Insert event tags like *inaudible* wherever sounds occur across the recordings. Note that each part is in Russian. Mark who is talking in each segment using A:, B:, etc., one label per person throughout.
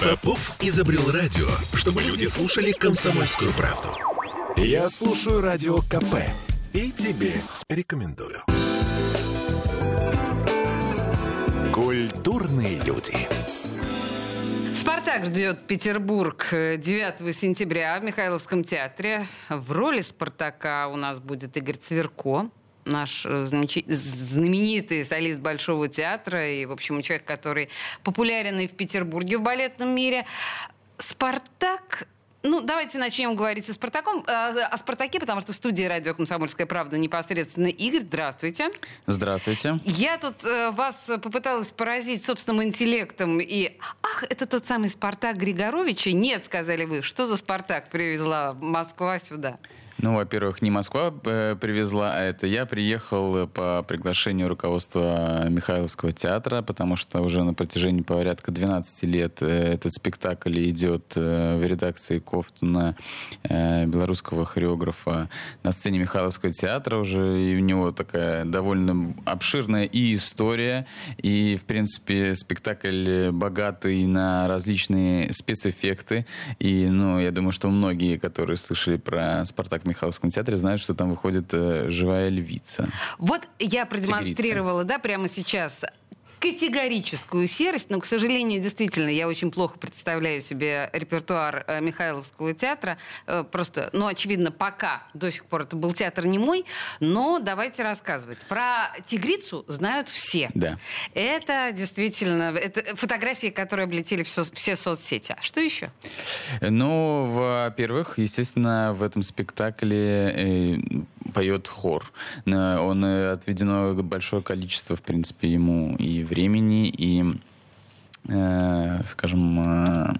A: Попов изобрел радио, чтобы люди слушали комсомольскую правду. Я слушаю радио КП и тебе рекомендую. Культурные люди.
B: «Спартак» ждет Петербург 9 сентября в Михайловском театре. В роли «Спартака» у нас будет Игорь Цверко, наш э, знаменитый солист Большого театра и, в общем, человек, который популярен и в Петербурге в балетном мире. «Спартак» Ну, давайте начнем говорить о, Спартаком, э, о Спартаке, потому что в студии радио «Комсомольская правда» непосредственно Игорь. Здравствуйте.
C: Здравствуйте.
B: Я тут э, вас попыталась поразить собственным интеллектом и... Ах, это тот самый Спартак Григоровича? Нет, сказали вы. Что за Спартак привезла Москва сюда?
C: Ну, во-первых, не Москва э, привезла, а это я приехал по приглашению руководства Михайловского театра, потому что уже на протяжении порядка 12 лет э, этот спектакль идет э, в редакции Кофтуна, белорусского хореографа, на сцене Михайловского театра уже, и у него такая довольно обширная и история, и, в принципе, спектакль богатый на различные спецэффекты, и, ну, я думаю, что многие, которые слышали про «Спартак» Михайловском театре знают, что там выходит э, живая львица.
B: Вот я продемонстрировала, Тигрица. да, прямо сейчас категорическую серость, но, к сожалению, действительно, я очень плохо представляю себе репертуар э, Михайловского театра. Э, просто, ну, очевидно, пока до сих пор это был театр не мой, но давайте рассказывать. Про «Тигрицу» знают все.
C: Да.
B: Это действительно это фотографии, которые облетели все, все соцсети. А что еще?
C: Ну, во-первых, естественно, в этом спектакле э, поет хор. Он отведено большое количество, в принципе, ему и времени, и, э, скажем, э,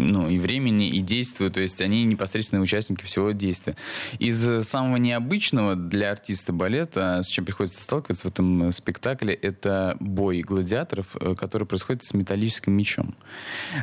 C: ну, и времени, и действуют, то есть они непосредственные участники всего действия. Из самого необычного для артиста балета, с чем приходится сталкиваться в этом спектакле, это бой гладиаторов, э, который происходит с металлическим мечом.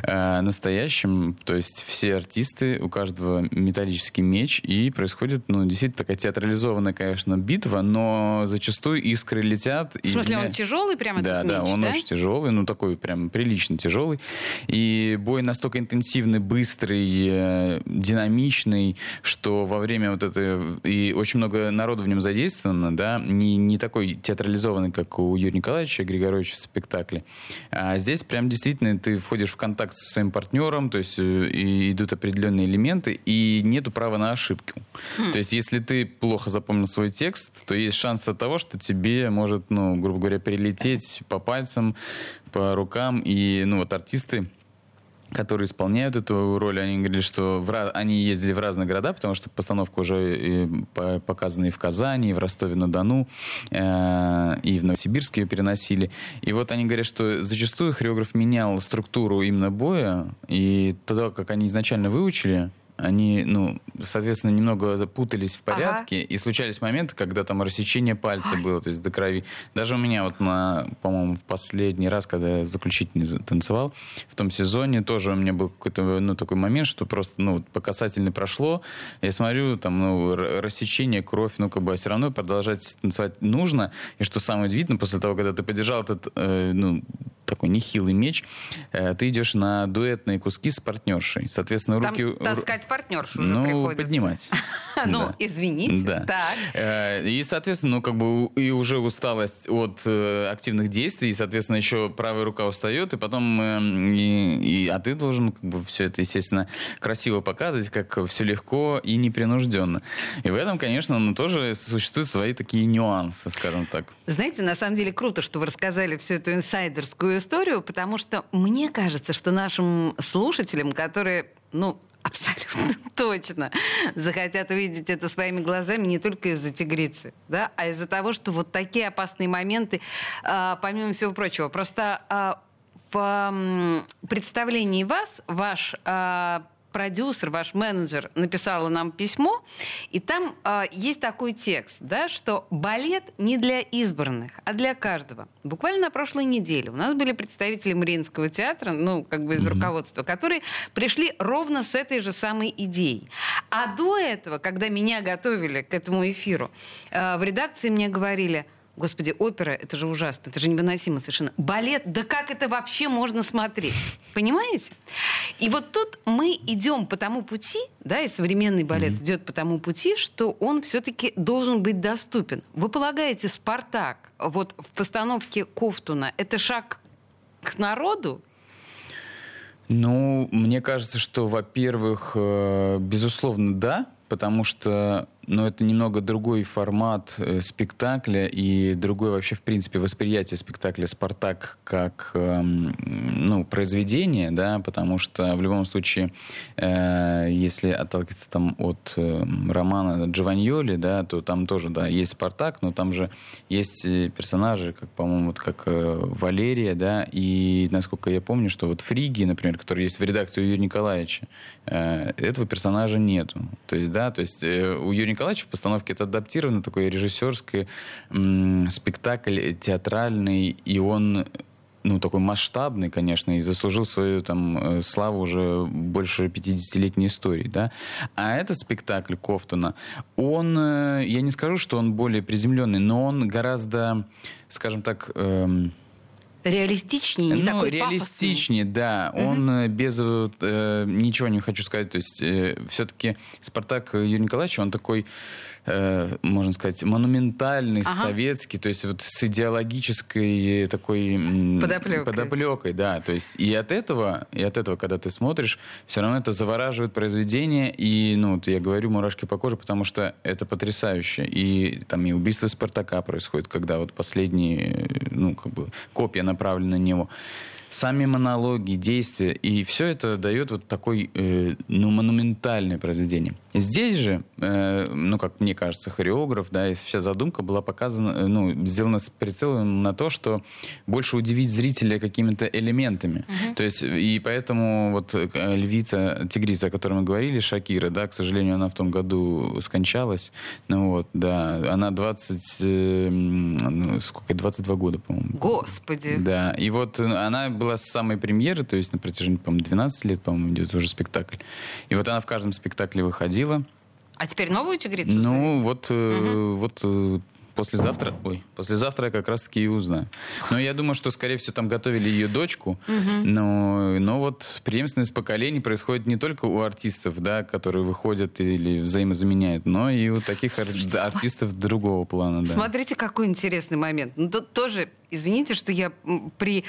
C: Э, настоящим, то есть все артисты, у каждого металлический меч, и происходит, ну, действительно такая театрализованная, конечно, битва, но зачастую искры летят.
B: В смысле, и... он тяжелый прямо
C: Да,
B: да,
C: меч, он
B: да?
C: очень тяжелый, ну, такой прям прилично тяжелый. И бой настолько интенсивный, интенсивный, быстрый, э, динамичный, что во время вот этой... И очень много народу в нем задействовано, да, не, не такой театрализованный, как у Юрия Николаевича Григоровича в спектакле. А здесь прям действительно ты входишь в контакт со своим партнером, то есть э, и идут определенные элементы, и нету права на ошибку. Mm. То есть если ты плохо запомнил свой текст, то есть шанс от того, что тебе может, ну, грубо говоря, перелететь по пальцам, по рукам, и, ну, вот артисты которые исполняют эту роль, они говорили, что в, они ездили в разные города, потому что постановка уже и показана и в Казани, и в Ростове-на-Дону, э, и в Новосибирске ее переносили. И вот они говорят, что зачастую хореограф менял структуру именно боя, и то, как они изначально выучили, они, ну, соответственно, немного запутались в порядке, ага. и случались моменты, когда там рассечение пальца Ой. было, то есть до крови. Даже у меня вот на, по-моему, в последний раз, когда я заключительный танцевал, в том сезоне тоже у меня был какой-то, ну, такой момент, что просто, ну, по касательной прошло, я смотрю, там, ну, рассечение, кровь, ну, как бы, а все равно продолжать танцевать нужно, и что самое удивительное, после того, когда ты поддержал этот, э, ну, такой нехилый меч, э, ты идешь на дуэтные куски с партнершей. Соответственно,
B: Там
C: руки...
B: таскать партнершу уже
C: ну,
B: приходится.
C: поднимать. *laughs*
B: Ну, извините. Да.
C: Э, и, соответственно, ну, как бы и уже усталость от э, активных действий, и, соответственно, еще правая рука устает, и потом, и, а ты должен как бы все это, естественно, красиво показывать, как все легко и непринужденно. И в этом, конечно, ну, тоже существуют свои такие нюансы, скажем так.
B: Знаете, на самом деле круто, что вы рассказали всю эту инсайдерскую историю, потому что мне кажется, что нашим слушателям, которые, ну, *laughs* абсолютно точно захотят увидеть это своими глазами не только из-за тигрицы, да, а из-за того, что вот такие опасные моменты, э, помимо всего прочего, просто э, в представлении вас ваш э, продюсер, ваш менеджер написала нам письмо, и там э, есть такой текст, да, что балет не для избранных, а для каждого. Буквально на прошлой неделе у нас были представители Мариинского театра, ну, как бы из mm-hmm. руководства, которые пришли ровно с этой же самой идеей. А до этого, когда меня готовили к этому эфиру, э, в редакции мне говорили – Господи, опера, это же ужасно, это же невыносимо совершенно. Балет, да как это вообще можно смотреть? Понимаете? И вот тут мы идем по тому пути, да, и современный балет mm-hmm. идет по тому пути, что он все-таки должен быть доступен. Вы полагаете, «Спартак» вот в постановке Кофтуна это шаг к народу?
C: Ну, мне кажется, что, во-первых, э, безусловно, да, потому что но это немного другой формат э, спектакля и другое вообще, в принципе, восприятие спектакля «Спартак» как э, ну, произведение, да, потому что в любом случае, э, если отталкиваться там от э, романа Джованьоли, да, то там тоже, да, есть «Спартак», но там же есть персонажи, как, по-моему, вот как э, Валерия, да, и, насколько я помню, что вот Фриги, например, который есть в редакции у Юрия Николаевича, э, этого персонажа нету. То есть, да, то есть э, у Юрия Николаевич в постановке это адаптировано, такой режиссерский м- спектакль театральный, и он ну, такой масштабный, конечно, и заслужил свою там э, славу уже больше 50-летней истории, да. А этот спектакль Кофтуна, он, э, я не скажу, что он более приземленный, но он гораздо, скажем так, эм,
B: реалистичнее, не
C: ну,
B: такой
C: реалистичнее,
B: пафосный.
C: да. Угу. Он э, без э, ничего не хочу сказать. То есть э, все-таки Спартак Юрий Николаевич, он такой э, можно сказать, монументальный, ага. советский, то есть вот с идеологической такой
B: подоплекой.
C: подоплекой, да. То есть и от этого, и от этого, когда ты смотришь, все равно это завораживает произведение, и, ну, вот я говорю мурашки по коже, потому что это потрясающе. И там и убийство Спартака происходит, когда вот последние, ну, как бы копия направлена на него сами монологи, действия, и все это дает вот такой, э, ну, монументальное произведение. Здесь же, э, ну, как мне кажется, хореограф, да, и вся задумка была показана, э, ну, сделана с прицелом на то, что больше удивить зрителя какими-то элементами. Uh-huh. То есть, и поэтому вот э, львица, тигрица, о которой мы говорили, Шакира, да, к сожалению, она в том году скончалась, ну вот, да, она 20, э, ну, сколько, 22 года, по-моему.
B: Господи!
C: Да, и вот она была с самой премьеры, то есть на протяжении, по-моему, 12 лет, по-моему, идет уже спектакль. И вот она в каждом спектакле выходила.
B: А теперь новую тигрицу?
C: Ну, вот, угу. вот э, послезавтра, ой, послезавтра я как раз-таки и узнаю. Но я думаю, что, скорее всего, там готовили ее дочку, угу. но, но вот преемственность поколений происходит не только у артистов, да, которые выходят или взаимозаменяют, но и у таких ар- артистов другого плана, да.
B: Смотрите, какой интересный момент. Ну, тут тоже, извините, что я при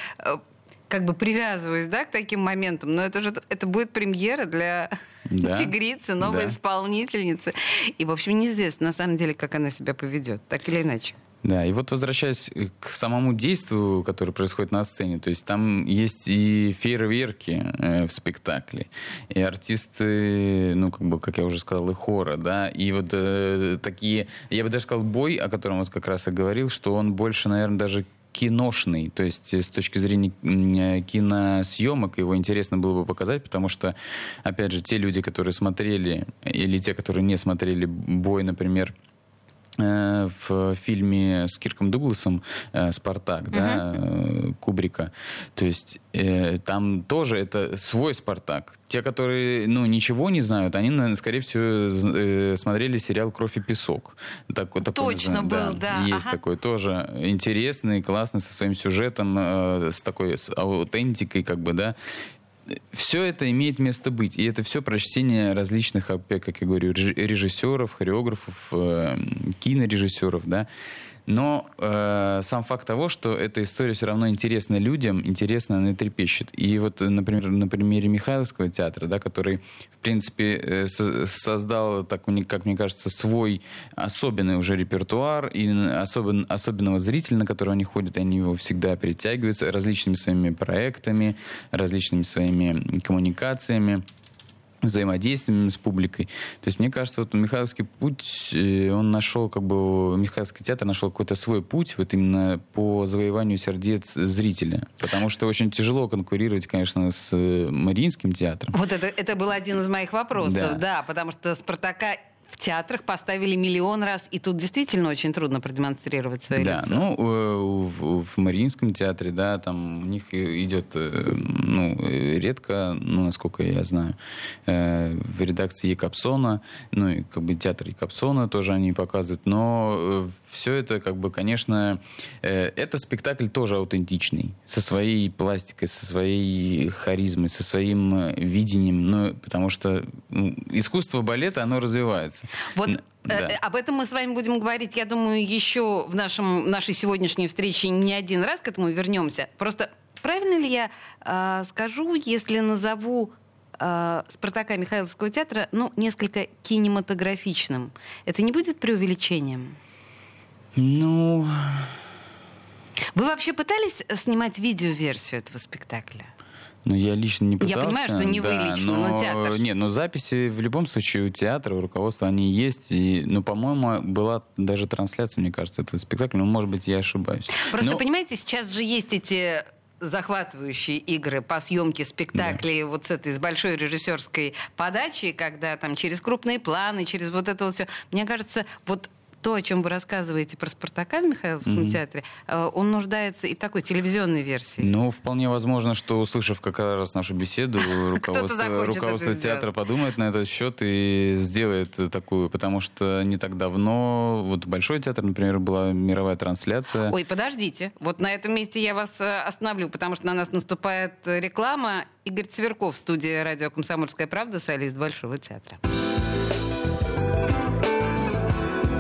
B: как бы привязываюсь, да, к таким моментам, но это же это будет премьера для *laughs* да. тигрицы, новой да. исполнительницы. И, в общем, неизвестно на самом деле, как она себя поведет, так или иначе.
C: Да, и вот возвращаясь к самому действию, которое происходит на сцене, то есть там есть и фейерверки э, в спектакле, и артисты, ну, как бы, как я уже сказал, и хора, да, и вот э, такие, я бы даже сказал, бой, о котором вот как раз и говорил, что он больше, наверное, даже киношный, то есть с точки зрения э, киносъемок его интересно было бы показать, потому что, опять же, те люди, которые смотрели, или те, которые не смотрели бой, например, Э, в фильме с Кирком Дугласом э, «Спартак», uh-huh. да, э, Кубрика. То есть там тоже это свой «Спартак». Те, которые, ну, ничего не знают, они, скорее всего, смотрели сериал «Кровь и песок».
B: Так, такой, Точно был, да.
C: да. Есть ага. такой тоже интересный, классный, со своим сюжетом, с такой с аутентикой, как бы, да все это имеет место быть. И это все прочтение различных, как я говорю, режиссеров, хореографов, э, кинорежиссеров, да. Но э, сам факт того, что эта история все равно интересна людям, интересна, она трепещет. И вот, например, на примере Михайловского театра, да, который, в принципе, э, со создал, так, как мне кажется, свой особенный уже репертуар и особен, особенного зрителя, на которого они ходят, они его всегда притягиваются различными своими проектами, различными своими коммуникациями взаимодействием с публикой. То есть, мне кажется, вот Михайловский путь, э, он нашел, как бы, Михайловский театр нашел какой-то свой путь вот именно по завоеванию сердец зрителя. Потому что очень тяжело конкурировать, конечно, с э, Мариинским театром.
B: Вот это, это был один из моих вопросов, да, да потому что «Спартака» театрах поставили миллион раз, и тут действительно очень трудно продемонстрировать свои
C: да,
B: лицо.
C: ну, э, в, в Мариинском театре, да, там у них идет, э, ну, редко, ну, насколько я знаю, э, в редакции Екапсона, ну, и как бы театр Екапсона тоже они показывают, но все это, как бы, конечно, это спектакль тоже аутентичный, со своей пластикой, со своей харизмой, со своим видением, ну, потому что искусство балета, оно развивается.
B: Вот да. Э, об этом мы с вами будем говорить, я думаю, еще в нашем, нашей сегодняшней встрече не один раз к этому вернемся. Просто правильно ли я э, скажу, если назову э, Спартака Михайловского театра, ну, несколько кинематографичным? Это не будет преувеличением?
C: Ну...
B: Вы вообще пытались снимать видеоверсию этого спектакля?
C: Ну, я лично не пытался.
B: Я понимаю, что не да, вы лично, но, но театр.
C: Нет, но записи в любом случае у театра, у руководства, они есть. И, ну, по-моему, была даже трансляция, мне кажется, этого спектакля. Ну, может быть, я ошибаюсь.
B: Просто,
C: но...
B: понимаете, сейчас же есть эти захватывающие игры по съемке спектаклей да. вот с этой с большой режиссерской подачей, когда там через крупные планы, через вот это вот все. Мне кажется, вот то, о чем вы рассказываете про Спартака в Михайловском mm-hmm. театре, э, он нуждается и в такой телевизионной версии.
C: Ну, вполне возможно, что, услышав как раз нашу беседу, *laughs* руководство, руководство театра подумает на этот счет и сделает такую, потому что не так давно, вот Большой театр, например, была мировая трансляция.
B: Ой, подождите, вот на этом месте я вас э, остановлю, потому что на нас наступает реклама. Игорь Цверков, студия радио «Комсомольская правда», солист Большого театра.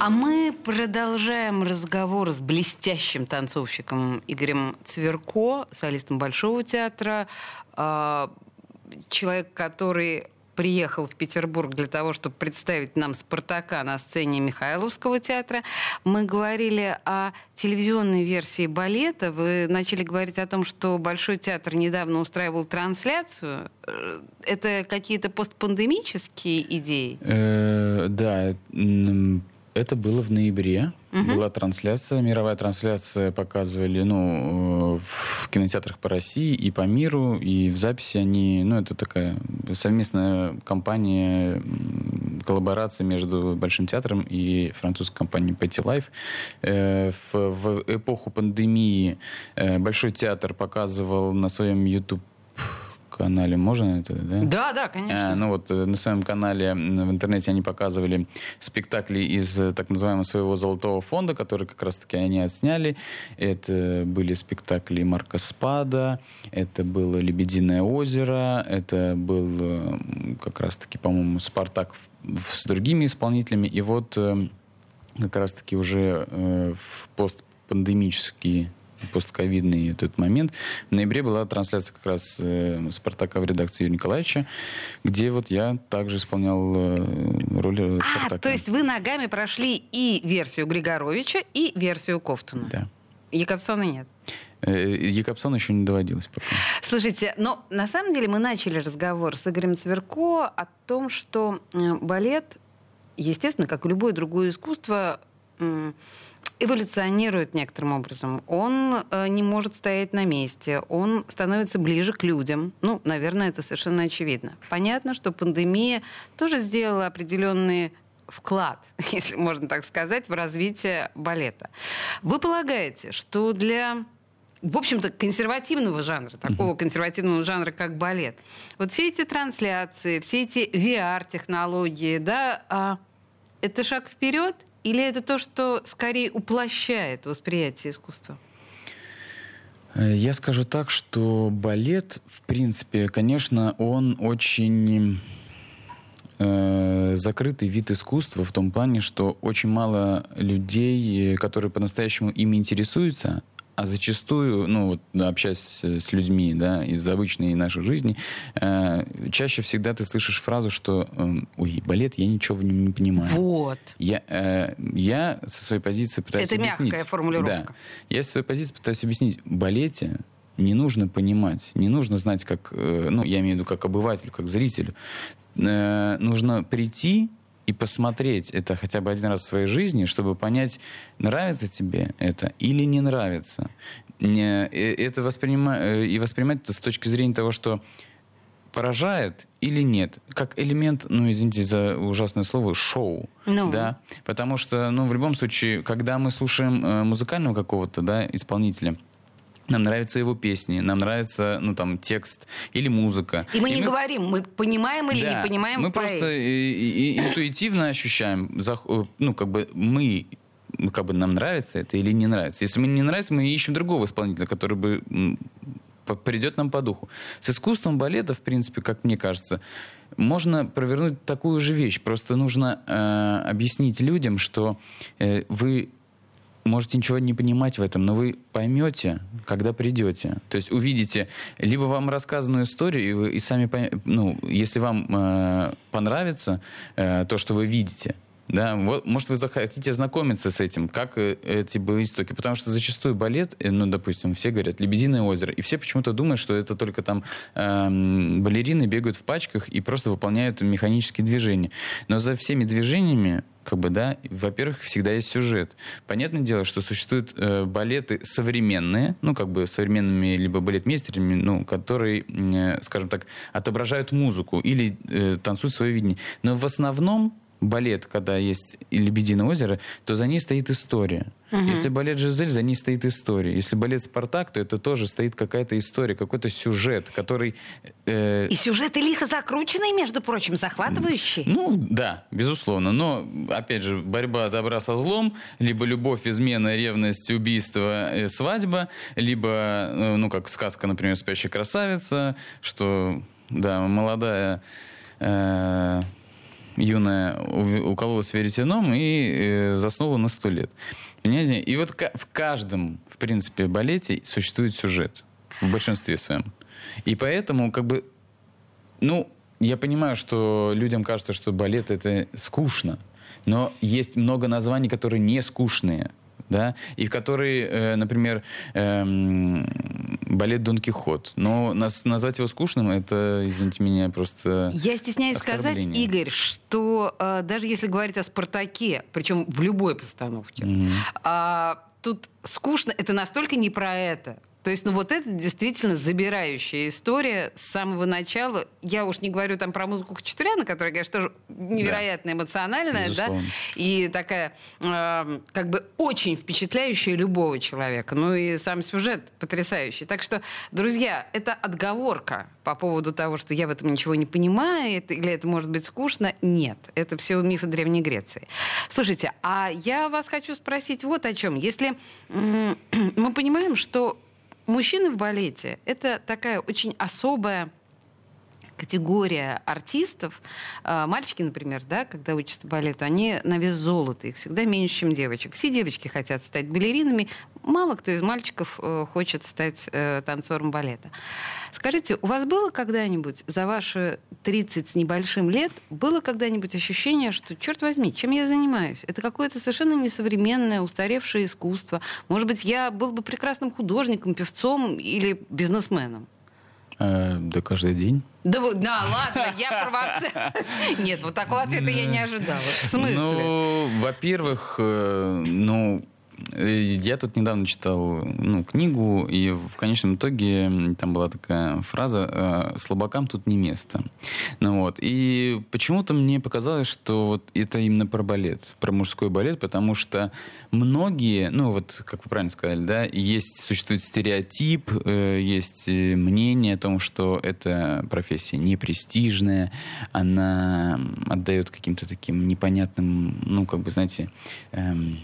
B: А мы продолжаем разговор с блестящим танцовщиком Игорем Цверко, солистом Большого театра. А, человек, который приехал в Петербург для того, чтобы представить нам «Спартака» на сцене Михайловского театра. Мы говорили о телевизионной версии балета. Вы начали говорить о том, что Большой театр недавно устраивал трансляцию. Это какие-то постпандемические идеи?
C: Э, да, это было в ноябре. Угу. Была трансляция, мировая трансляция показывали, ну, э, в кинотеатрах по России и по миру, и в записи они, ну, это такая совместная компания, коллаборация между Большим театром и французской компанией Petty Life. Э, в, в эпоху пандемии э, Большой театр показывал на своем YouTube канале можно это, да?
B: Да, да, конечно.
C: А, ну вот э, на своем канале в интернете они показывали спектакли из э, так называемого своего золотого фонда, который как раз-таки они отсняли. Это были спектакли Марка Спада, это было «Лебединое озеро», это был э, как раз-таки, по-моему, «Спартак» с другими исполнителями. И вот как раз-таки уже в постпандемические постковидный этот момент. В ноябре была трансляция как раз э, «Спартака» в редакции Юрия Николаевича, где вот я также исполнял э, роль э, Спартака. А,
B: то есть вы ногами прошли и версию Григоровича, и версию Кофтуна?
C: Да.
B: Якобсона нет?
C: Э, Якобсона еще не доводилось пока.
B: Слушайте, но на самом деле мы начали разговор с Игорем Цверко о том, что э, балет, естественно, как и любое другое искусство, эволюционирует некоторым образом. Он э, не может стоять на месте, он становится ближе к людям. Ну, наверное, это совершенно очевидно. Понятно, что пандемия тоже сделала определенные вклад, *laughs* если можно так сказать, в развитие балета. Вы полагаете, что для в общем-то, консервативного жанра, такого консервативного жанра, как балет. Вот все эти трансляции, все эти VR-технологии, да, а это шаг вперед или это то, что скорее уплощает восприятие искусства?
C: Э, я скажу так, что балет, в принципе, конечно, он очень э, закрытый вид искусства в том плане, что очень мало людей, которые по-настоящему ими интересуются, а зачастую, ну вот общаясь с людьми, да, из обычной нашей жизни, э, чаще всегда ты слышишь фразу, что э, ой, балет, я ничего в нем не понимаю.
B: Вот.
C: Я, э, я со своей позиции пытаюсь
B: Это
C: объяснить.
B: мягкая формулировка.
C: Да. Я со своей позиции пытаюсь объяснить. В балете не нужно понимать, не нужно знать, как, э, ну, я имею в виду как обывателю, как зрителю. Э, нужно прийти и посмотреть это хотя бы один раз в своей жизни, чтобы понять, нравится тебе это или не нравится. Не, э, это воспринимать, э, и воспринимать это с точки зрения того, что поражает или нет, как элемент, ну извините за ужасное слово, шоу,
B: Ну.
C: да, потому что, ну в любом случае, когда мы слушаем э, музыкального какого-то, да, исполнителя, нам нравятся его песни, нам нравится, ну там текст или музыка,
B: И мы не говорим, мы понимаем или
C: да,
B: не понимаем
C: Мы
B: поэзию.
C: просто и- и- и интуитивно ощущаем, э, ну, как бы мы как бы нам нравится это или не нравится. Если мне не нравится, мы ищем другого исполнителя, который бы придет нам по духу. С искусством балета, в принципе, как мне кажется, можно провернуть такую же вещь. Просто нужно э, объяснить людям, что э, вы можете ничего не понимать в этом, но вы поймете, когда придете. То есть увидите либо вам рассказанную историю, и вы и сами поймете, ну, если вам э, понравится э, то, что вы видите, да, вот, может, вы захотите знакомиться с этим, как э, эти были истоки. Потому что зачастую балет, э, ну, допустим, все говорят «Лебединое озеро», и все почему-то думают, что это только там эм, балерины бегают в пачках и просто выполняют механические движения. Но за всеми движениями как бы, да, во-первых, всегда есть сюжет. Понятное дело, что существуют э, балеты современные, ну, как бы современными либо балетмейстерами, ну, которые, э, скажем так, отображают музыку или э, танцуют свое видение. Но в основном балет, когда есть и «Лебединое озеро», то за ней стоит история. Если балет «Жизель», за ней стоит история. Если балет «Спартак», то это тоже стоит какая-то история, какой-то сюжет, который... э,
B: И сюжеты лихо закрученные, между прочим, захватывающие.
C: ну, да, безусловно. Но, опять же, борьба добра со злом, либо любовь, измена, ревность, убийство, э, свадьба, либо, э, ну, как сказка, например, «Спящая красавица», что, да, молодая э, юная укололась веретеном и э, заснула на сто лет. Понимаете? И вот в каждом, в принципе, балете существует сюжет. В большинстве своем. И поэтому, как бы, ну, я понимаю, что людям кажется, что балет это скучно, но есть много названий, которые не скучные, да, и в которые, э, например, эм, балет Дон Кихот. Но нас, назвать его скучным, это, извините меня, просто...
B: Я стесняюсь сказать. Игорь, что э, даже если говорить о «Спартаке», причем в любой постановке, а, тут скучно, это настолько не про это. То есть, ну вот это действительно забирающая история с самого начала. Я уж не говорю там про музыку Хачатуряна, которая, конечно, тоже невероятно эмоциональная, да,
C: Безусловно.
B: и такая э, как бы очень впечатляющая любого человека. Ну и сам сюжет потрясающий. Так что, друзья, это отговорка по поводу того, что я в этом ничего не понимаю, это- или это может быть скучно. Нет, это все мифы Древней Греции. Слушайте, а я вас хочу спросить вот о чем. Если *clears throat* мы понимаем, что мужчины в балете это такая очень особая категория артистов. А, Мальчики, например, да, когда учатся балету, они на вес золота, их всегда меньше, чем девочек. Все девочки хотят стать балеринами, мало кто из мальчиков э, хочет стать э, танцором балета. Скажите, у вас было когда-нибудь за ваши 30 с небольшим лет, было когда-нибудь ощущение, что, черт возьми, чем я занимаюсь? Это какое-то совершенно несовременное, устаревшее искусство. Может быть, я был бы прекрасным художником, певцом или бизнесменом?
C: э, да каждый день.
B: Да, да, ладно, я *laughs* провоцирую. *laughs* Нет, вот такого ответа я не ожидала. В смысле?
C: Ну, во-первых, ну, я тут недавно читал ну, книгу, и в конечном итоге там была такая фраза э, «слабакам тут не место». Ну вот, и почему-то мне показалось, что вот это именно про балет, про мужской балет, потому что многие, ну вот, как вы правильно сказали, да, есть, существует стереотип, э, есть э, мнение о том, что эта профессия непрестижная, она отдает каким-то таким непонятным, ну, как бы, знаете, эм,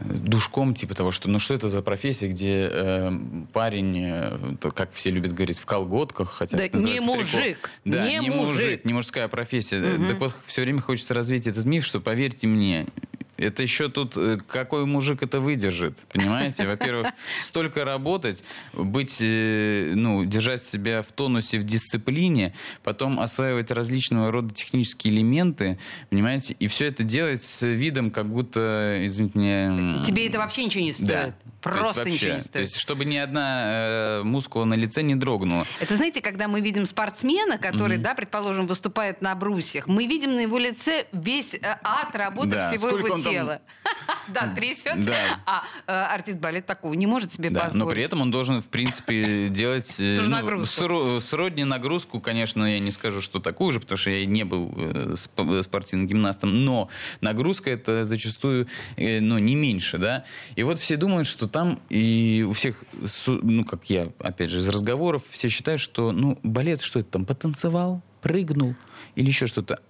C: душком, типа того, что ну что это за профессия, где э, парень, э, то, как все любят говорить, в колготках, хотя
B: Да
C: это
B: не мужик,
C: Да,
B: не
C: не, мужик.
B: мужик.
C: не мужская профессия. Так вот, все время хочется развеять этот миф, что поверьте мне, Это еще тут э, какой мужик это выдержит, понимаете? Во-первых, *laughs* столько работать, быть, э, ну, держать себя в тонусе, в дисциплине, потом осваивать различного рода технические элементы, понимаете? И все это делать с видом, как будто, извините меня...
B: Тебе это вообще ничего не стоит?
C: Да.
B: Просто
C: вообще,
B: ничего не стоит.
C: То есть, чтобы ни одна э, мускула на лице не дрогнула.
B: Это знаете, когда мы видим спортсмена, который, mm-hmm. да, предположим, выступает на брусьях, мы видим на его лице весь э, ад работы
C: Да,
B: всего
C: сколько
B: его тела. *laughs* Да, трясется. А э, артист балет такого не может себе позволить.
C: но при этом он должен, в принципе, *laughs* делать э, ну, сродни нагрузку, конечно, я не скажу, что такую же, потому что я не был сп- спортивным гимнастом, но нагрузка это зачастую, ну, не меньше, да. И вот все думают, что там и у всех, ну, как я, опять же, из разговоров, все считают, что, ну, балет, что это там, потанцевал, прыгнул или еще что-то.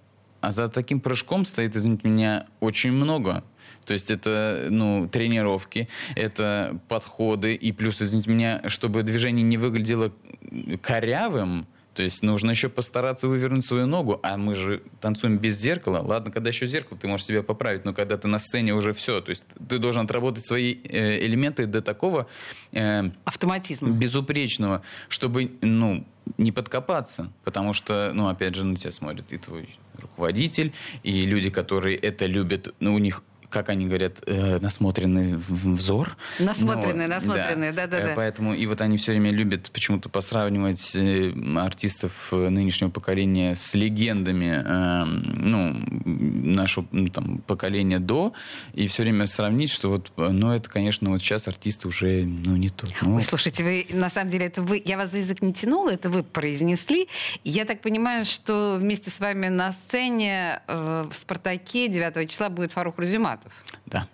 C: А за таким прыжком стоит, извините меня, очень много. То есть это, ну, тренировки, это подходы, и плюс, извините меня, чтобы движение не выглядело корявым, то есть нужно еще постараться вывернуть свою ногу, а мы же танцуем без зеркала. Ладно, когда еще зеркало, ты можешь себя поправить, но когда ты на сцене уже все, то есть ты должен отработать свои э, элементы до такого э,
B: Автоматизм.
C: безупречного, чтобы, ну, не подкопаться, потому что, ну, опять же, на тебя смотрит и твой руководитель, и люди, которые это любят, ну, у них как они говорят, э, насмотренный взор.
B: Насмотренный,
C: Ну,
B: насмотренный, да-да-да.
C: Поэтому и вот они все время любят почему-то посравнивать э, артистов э, нынешнего поколения с легендами, э, ну, нашего ну, там, поколения до, и все время сравнить, что вот, ну, это, конечно, вот сейчас артисты уже, ну, не тот. Ну,
B: Ой, слушайте, вы на самом деле это вы, я вас за язык не тянула, это вы произнесли. Я так понимаю, что вместе с вами на сцене э, в Спартаке 9 числа будет Фарух Рузиматов.
C: да.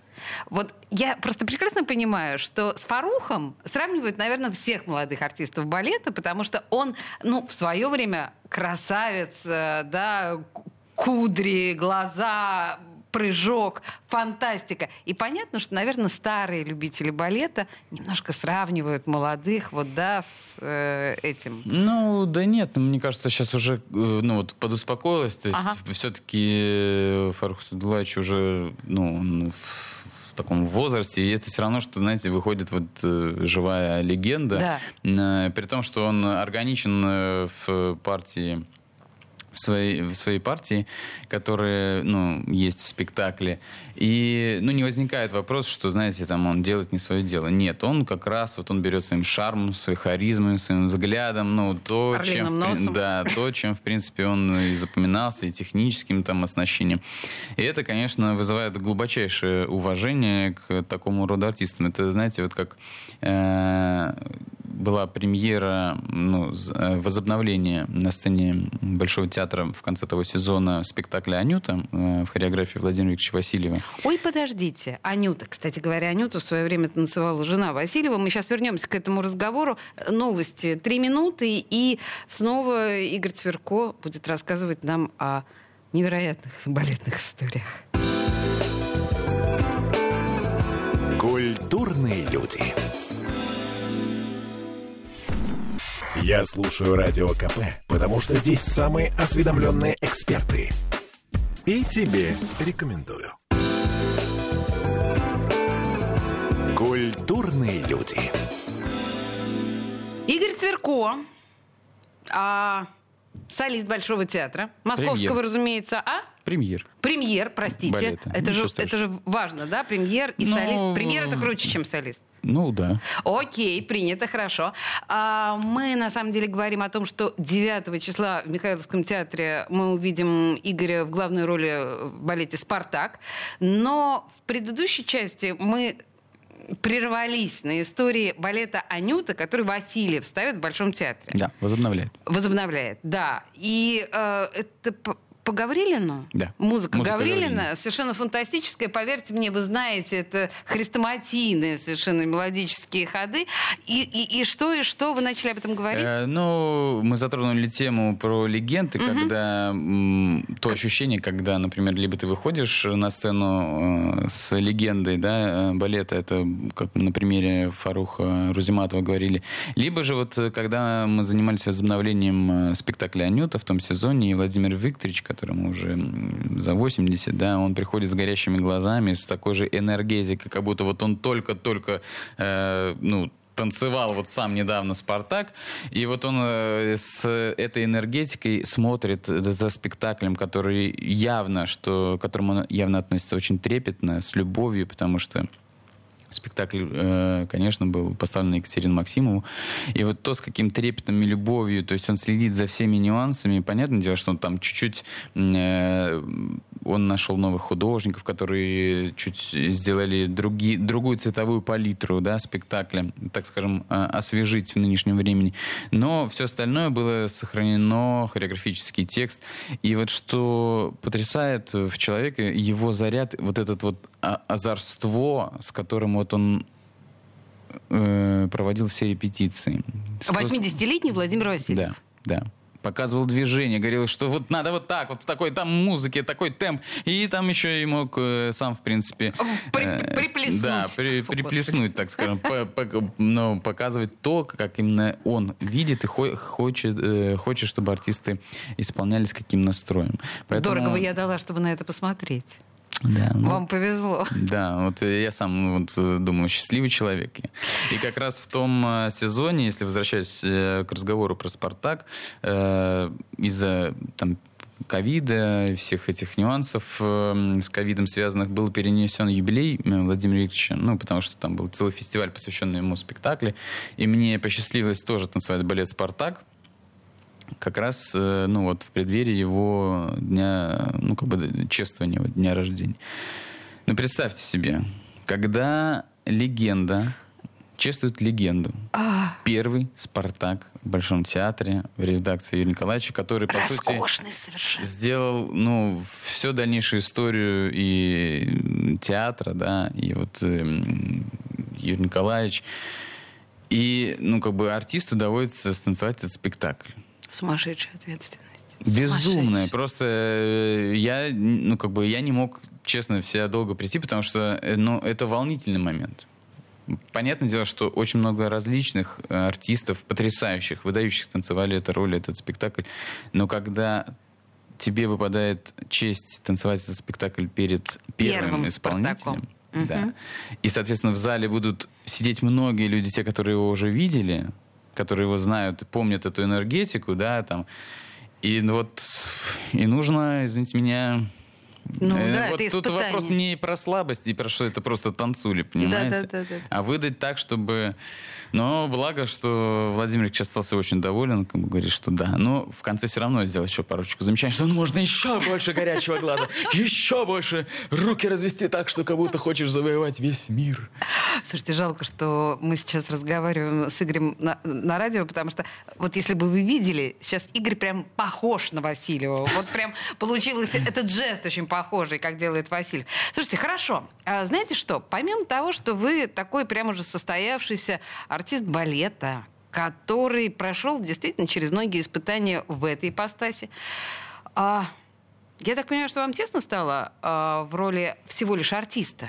B: Вот я просто прекрасно понимаю, что с Фарухом сравнивают, наверное, всех молодых артистов балета, потому что он, ну, в свое время красавец, э, да, кудри, глаза, прыжок, фантастика. И понятно, что, наверное, старые любители балета немножко сравнивают молодых вот, да, с э, этим.
C: Ну, да нет, мне кажется, сейчас уже, э, ну, вот подуспокоилась, то есть
B: Ага.
C: все-таки Фарух Садулаевич уже, ну, в, таком возрасте, и это все равно, что, знаете, выходит вот э, живая легенда, Э, при том, что он органичен э, в партии в своей, в своей партии, которые, ну, есть в спектакле. И, ну, не возникает вопрос, что, знаете, там он делает не свое дело. Нет, он как раз, вот он берет своим шармом, своей харизмой, своим взглядом, ну, то,
B: Орлиным
C: чем,
B: носом.
C: да, то, чем, в принципе, он и запоминался, и техническим там оснащением. И это, конечно, вызывает глубочайшее уважение к такому роду артистам. Это, знаете, вот как э, была премьера, ну, э, возобновление на сцене Большого театра в конце того сезона спектакля «Анюта» э, в хореографии Владимира Викторовича Васильева.
B: Ой, подождите. Анюта, кстати говоря, Анюту в свое время танцевала жена Васильева. Мы сейчас вернемся к этому разговору. Новости. Три минуты, и снова Игорь Цверко будет рассказывать нам о невероятных балетных историях.
A: Культурные люди. Я слушаю Радио КП, потому что здесь самые осведомленные эксперты. И тебе рекомендую. Культурные люди.
B: Игорь Цверко, а, солист Большого театра, московского,
C: Премьер.
B: разумеется, а?
C: Премьер.
B: Премьер, простите.
C: Балета.
B: Это, же, это же важно, да? Премьер и
C: Ну,
B: солист. Премьер это круче, чем солист.
C: Ну, да.
B: Окей, принято, хорошо. А, мы на самом деле говорим о том, что 9 числа в Михайловском театре мы увидим Игоря в главной роли в балете «Спартак». Но в предыдущей части мы прервались на истории балета «Анюта», который Васильев ставит в Большом театре.
C: Да, возобновляет.
B: Возобновляет, да. И э, это по, Гаврилину?
C: Да.
B: Музыка,
C: Музыка
B: Гаврилина,
C: Гаврилина.
B: совершенно фантастическая. Поверьте мне, вы знаете, это хрестоматийные совершенно мелодические ходы. И, и, и что, и что? Вы начали об этом говорить?
C: Э, ну, мы затронули тему про легенды, когда м, то ощущение, когда, например, либо ты выходишь на сцену э, с легендой, да, э, балета, это как на примере Фаруха Рузиматова говорили, либо же вот э, когда мы занимались возобновлением э, спектакля Анюта в том сезоне, и Владимир Викторович, которому уже за 80, да, он приходит с горящими глазами, с такой же энергетикой, как будто вот он только-только, э, ну, танцевал вот сам недавно «Спартак», и вот он э, с этой энергетикой смотрит за спектаклем, который явно, что, к которому он явно относится очень трепетно, с любовью, потому что спектакль, э, конечно, был поставлен Екатерину Максимову. И вот то, с каким трепетом и любовью, то есть он следит за всеми нюансами. Понятное дело, что он там чуть-чуть... Э, он нашел новых художников, которые чуть сделали други, другую цветовую палитру да, спектакля, так скажем, э, освежить в нынешнем времени. Но все остальное было сохранено, хореографический текст. И вот что потрясает в человеке, его заряд, вот этот вот озорство, с которым вот он э, проводил все репетиции.
B: 80-летний Владимир Васильев.
C: Да, да показывал движение, говорил, что вот надо вот так, вот в такой там музыке, такой темп. И там еще и мог э, сам, в принципе...
B: При, э, приплеснуть.
C: Да, при, приплеснуть, так скажем. По, по, но показывать то, как именно он видит и хо, хочет, э, хочет, чтобы артисты исполнялись каким настроем.
B: Поэтому... Дорого я дала, чтобы на это посмотреть.
C: Да,
B: ну, Вам повезло.
C: Да, вот я сам вот, думаю, счастливый человек. И как раз в том э, сезоне, если возвращаясь э, к разговору про «Спартак», э, из-за там, ковида, всех этих нюансов э, с ковидом связанных, был перенесен юбилей Владимира Викторовича, ну, потому что там был целый фестиваль, посвященный ему спектакле, и мне посчастливилось тоже танцевать балет «Спартак», как раз, э, ну вот, в преддверии его дня, ну, как бы, чествования, вот, дня рождения. Ну, представьте себе, когда легенда чествует легенду. А. Первый «Спартак» в Большом театре в редакции Юрия Николаевича, который, по сути,
B: совершенно.
C: сделал, ну, всю дальнейшую историю и театра, да, и вот э, Юрий Николаевич. И, ну, как бы артисту доводится станцевать этот спектакль.
B: Сумасшедшая ответственность.
C: Безумная. Просто э, я, ну, как бы, я не мог, честно, все долго прийти, потому что, э, ну, это волнительный момент. Понятное дело, что очень много различных э, артистов, потрясающих, выдающих танцевали эту роль, этот спектакль. Но когда тебе выпадает честь танцевать этот спектакль перед первым, первым исполнителем, да, и, соответственно, в зале будут сидеть многие люди, те, которые его уже видели, которые его знают, помнят эту энергетику, да, там. И вот и нужно, извините меня,
B: ну, э, да,
C: вот
B: это
C: тут
B: испытание.
C: вопрос не про слабость и про что это просто танцули, понимаете?
B: Да, да, да, да.
C: А выдать так, чтобы но благо, что Владимир остался очень доволен, как бы говорит, что да. Но в конце все равно сделал еще парочку замечаний, что ну, можно еще больше горячего глаза, еще больше руки развести так, что как будто хочешь завоевать весь мир.
B: Слушайте, жалко, что мы сейчас разговариваем с Игорем на, на радио, потому что вот если бы вы видели, сейчас Игорь прям похож на Васильева. Вот прям получилось этот жест очень похожий, как делает Васильев. Слушайте, хорошо. А знаете что? Помимо того, что вы такой прям уже состоявшийся артист, артист балета, который прошел действительно через многие испытания в этой ипостаси. А, я так понимаю, что вам тесно стало а, в роли всего лишь артиста.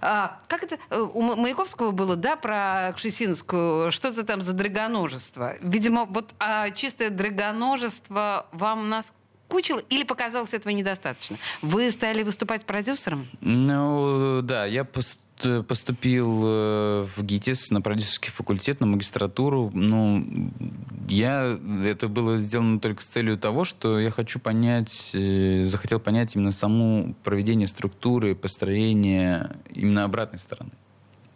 B: А, как это э, у Маяковского было, да, про Кшесинскую, что-то там за драгоножество. Видимо, вот а, чистое драгоножество вам нас кучил или показалось этого недостаточно? Вы стали выступать продюсером?
C: Ну, да, я Э, поступил э, в ГИТИС на продюсерский факультет, на магистратуру. Ну, я, это было сделано только с целью того, что я хочу понять, э, захотел понять именно саму проведение структуры, построение именно обратной стороны.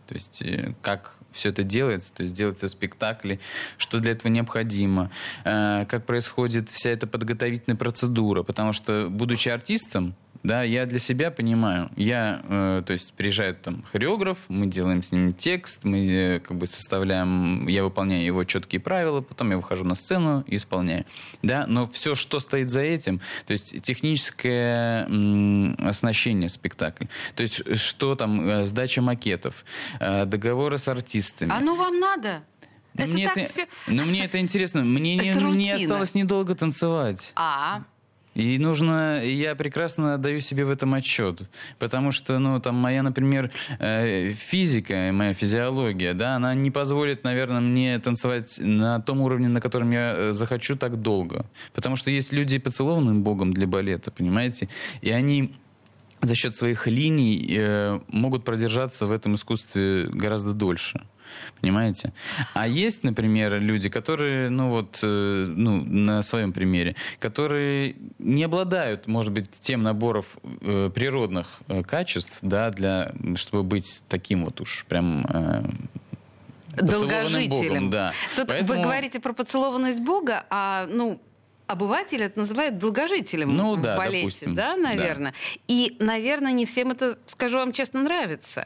C: То есть как все это делается, то есть делаются спектакли, что для этого необходимо, как происходит вся эта подготовительная процедура. Потому что, будучи артистом, да, я для себя понимаю, я, э, то есть приезжает там хореограф, мы делаем с ним текст, мы э, как бы составляем, я выполняю его четкие правила, потом я выхожу на сцену и исполняю, да, но все, что стоит за этим, то есть техническое м, оснащение спектакля, то есть что там, э, сдача макетов, э, договоры с артистами.
B: А ну вам надо? Это
C: мне
B: так
C: это,
B: все...
C: Ну, мне это интересно. Мне *laughs* не, не осталось недолго танцевать.
B: А,
C: И нужно, я прекрасно даю себе в этом отчет, потому что, ну, там моя, например, э, физика, моя физиология, да, она не позволит, наверное, мне танцевать на том уровне, на котором я э, захочу так долго, потому что есть люди поцелованные Богом для балета, понимаете, и они за счет своих линий э, могут продержаться в этом искусстве гораздо дольше. Понимаете? А есть, например, люди, которые, ну вот, э, ну, на своем примере, которые не обладают, может быть, тем наборов э, природных э, качеств, да, для, чтобы быть таким вот уж прям э,
B: Долгожителем.
C: Богом, да.
B: Тут
C: Поэтому-
B: вы говорите про поцелованность Бога, а ну обыватель это называет долгожителем
C: Ну
B: в
C: да,
B: балете,
C: допустим,
B: да,
C: да.
B: наверное. И, наверное, не всем это, скажу вам честно, нравится.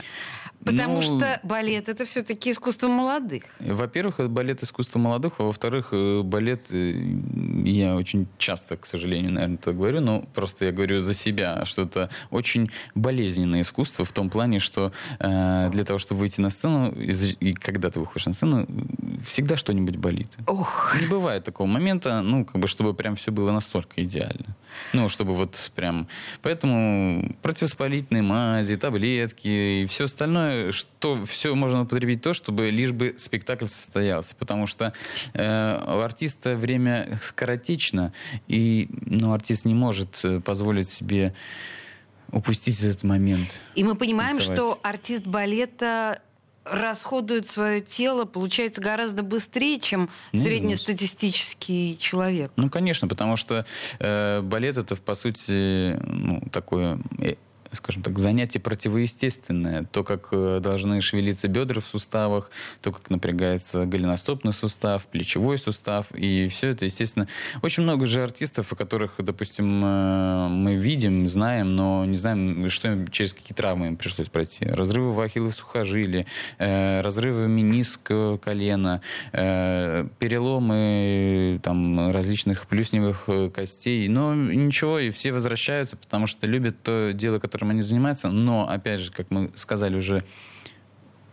B: Потому
C: Ну-
B: что балет это все-таки искусство молодых.
C: Во-первых, это балет искусства молодых, а во-вторых, э, балет, э, я очень часто, к сожалению, наверное, это говорю, но просто я говорю за себя, что это очень болезненное искусство в том плане, что э, для того, чтобы выйти на сцену, и когда ты выходишь на сцену, всегда что-нибудь болит.
B: Ох,
C: Не бывает такого момента, ну, как бы, чтобы прям все было настолько идеально. Ну, чтобы вот прям... Поэтому противовоспалительные мази, таблетки и все остальное, что все можно употребить то, чтобы лишь бы спектакль состоялся. Потому что э, у артиста время скоротечно, и ну, артист не может э, позволить себе упустить этот момент.
B: И мы понимаем,
C: станцевать.
B: что артист балета расходует свое тело, получается, гораздо быстрее, чем
C: Ну,
B: среднестатистический человек.
C: Ну, конечно, потому что э, балет это, по сути, ну, такое, э, скажем так, занятие противоестественное. То, как э, должны шевелиться бедра в суставах, то, как напрягается голеностопный сустав, плечевой сустав. И все это, естественно, очень много же артистов, о которых, допустим, э, мы видим, знаем, но не знаем, что через какие травмы им пришлось пройти. Разрывы в ахилловой сухожилия, э, разрывы менисков колена, переломы там, различных плюсневых костей. Но ничего, и все возвращаются, потому что любят то дело, которым они занимаются. Но, опять же, как мы сказали уже,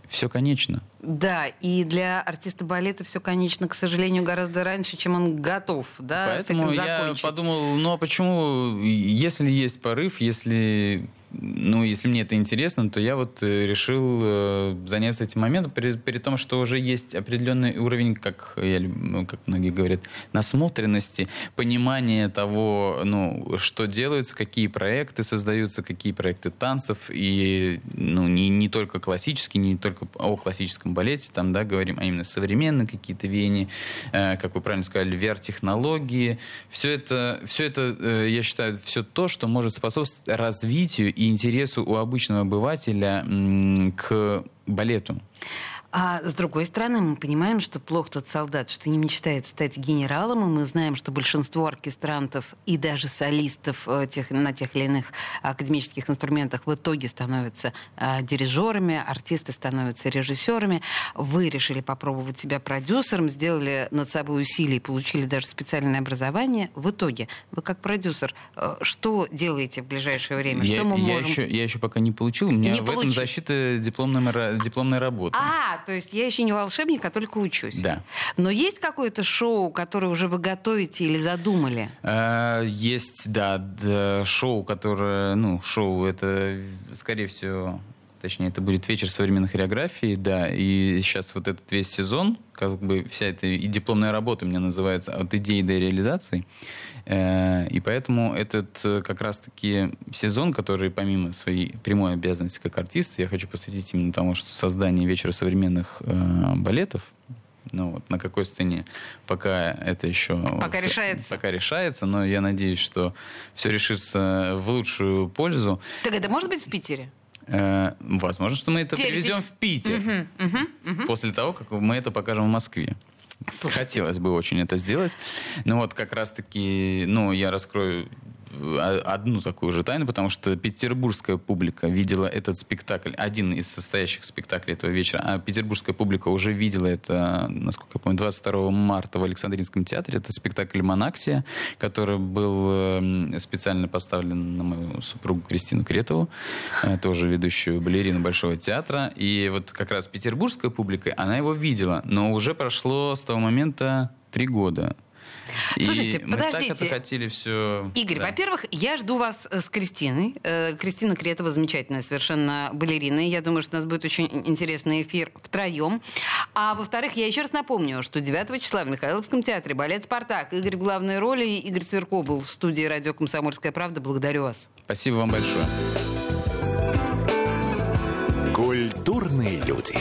C: все конечно.
B: Да, и для артиста балета все, конечно, к сожалению, гораздо раньше, чем он готов, да,
C: Поэтому
B: с этим
C: я
B: закончить.
C: подумал, ну а почему, если есть порыв, если, ну, если мне это интересно, то я вот э, решил э, заняться этим моментом, при, при том, что уже есть определенный уровень, как, я, ну, как многие говорят, насмотренности, понимания того, ну, что делается, какие проекты создаются, какие проекты танцев, и ну, не, не только классические, не только о классическом балете, там, да, говорим, а именно современные какие-то веяния, э, как вы правильно сказали, VR-технологии. Все это, все это, э, я считаю, все то, что может способствовать развитию и интересу у обычного обывателя к балету.
B: А с другой стороны, мы понимаем, что плох тот солдат, что не мечтает стать генералом, и мы знаем, что большинство оркестрантов и даже солистов э, тех, на тех или иных академических инструментах в итоге становятся э, дирижерами, артисты становятся режиссерами. Вы решили попробовать себя продюсером, сделали над собой усилия и получили даже специальное образование. В итоге, вы как продюсер, э, что делаете в ближайшее время?
C: я,
B: что мы
C: я
B: можем...
C: еще, я еще пока не получил. У меня
B: Не
C: в этом
B: получил.
C: защита дипломной, дипломной работы.
B: А, то есть я еще не волшебник, а только учусь.
C: Да.
B: Но есть какое-то шоу, которое уже вы готовите или задумали?
C: Э, Есть, да, шоу, которое, ну, шоу, это, скорее всего, точнее, это будет вечер современной хореографии, да, и сейчас вот этот весь сезон, как бы вся эта и дипломная работа у меня называется «От идеи до реализации», Э, и поэтому этот э, как раз-таки сезон, который помимо своей прямой обязанности как артист, я хочу посвятить именно тому, что создание вечера современных э, балетов, ну вот на какой сцене пока это еще
B: Пока
C: в-
B: решается.
C: пока решается, но я надеюсь, что все решится в лучшую пользу.
B: Так это может быть в Питере?
C: Э, возможно, что мы это привезем в Питер после того, как мы это покажем в Москве. Хотелось бы очень это сделать. Ну вот как раз-таки, ну я раскрою одну такую же тайну, потому что петербургская публика видела этот спектакль, один из состоящих спектаклей этого вечера, а петербургская публика уже видела это, насколько я помню, 22 марта в Александринском театре. Это спектакль «Монаксия», который был э, специально поставлен на мою супругу Кристину Кретову, э, тоже ведущую балерину Большого театра. И вот как раз петербургская публика, она его видела, но уже прошло с того момента три года.
B: Слушайте,
C: и мы
B: подождите.
C: так это хотели все...
B: Игорь,
C: да.
B: во-первых, я жду вас э, с Кристиной. Э, Кристина Кретова замечательная совершенно балерина. и Я думаю, что у нас будет очень интересный эфир втроем. А во-вторых, я еще раз напомню, что 9 числа в Михайловском театре балет «Спартак». Игорь в главной роли, и Игорь Сверко был в студии радио «Комсомольская правда». Благодарю вас.
C: Спасибо вам большое.
A: Культурные люди.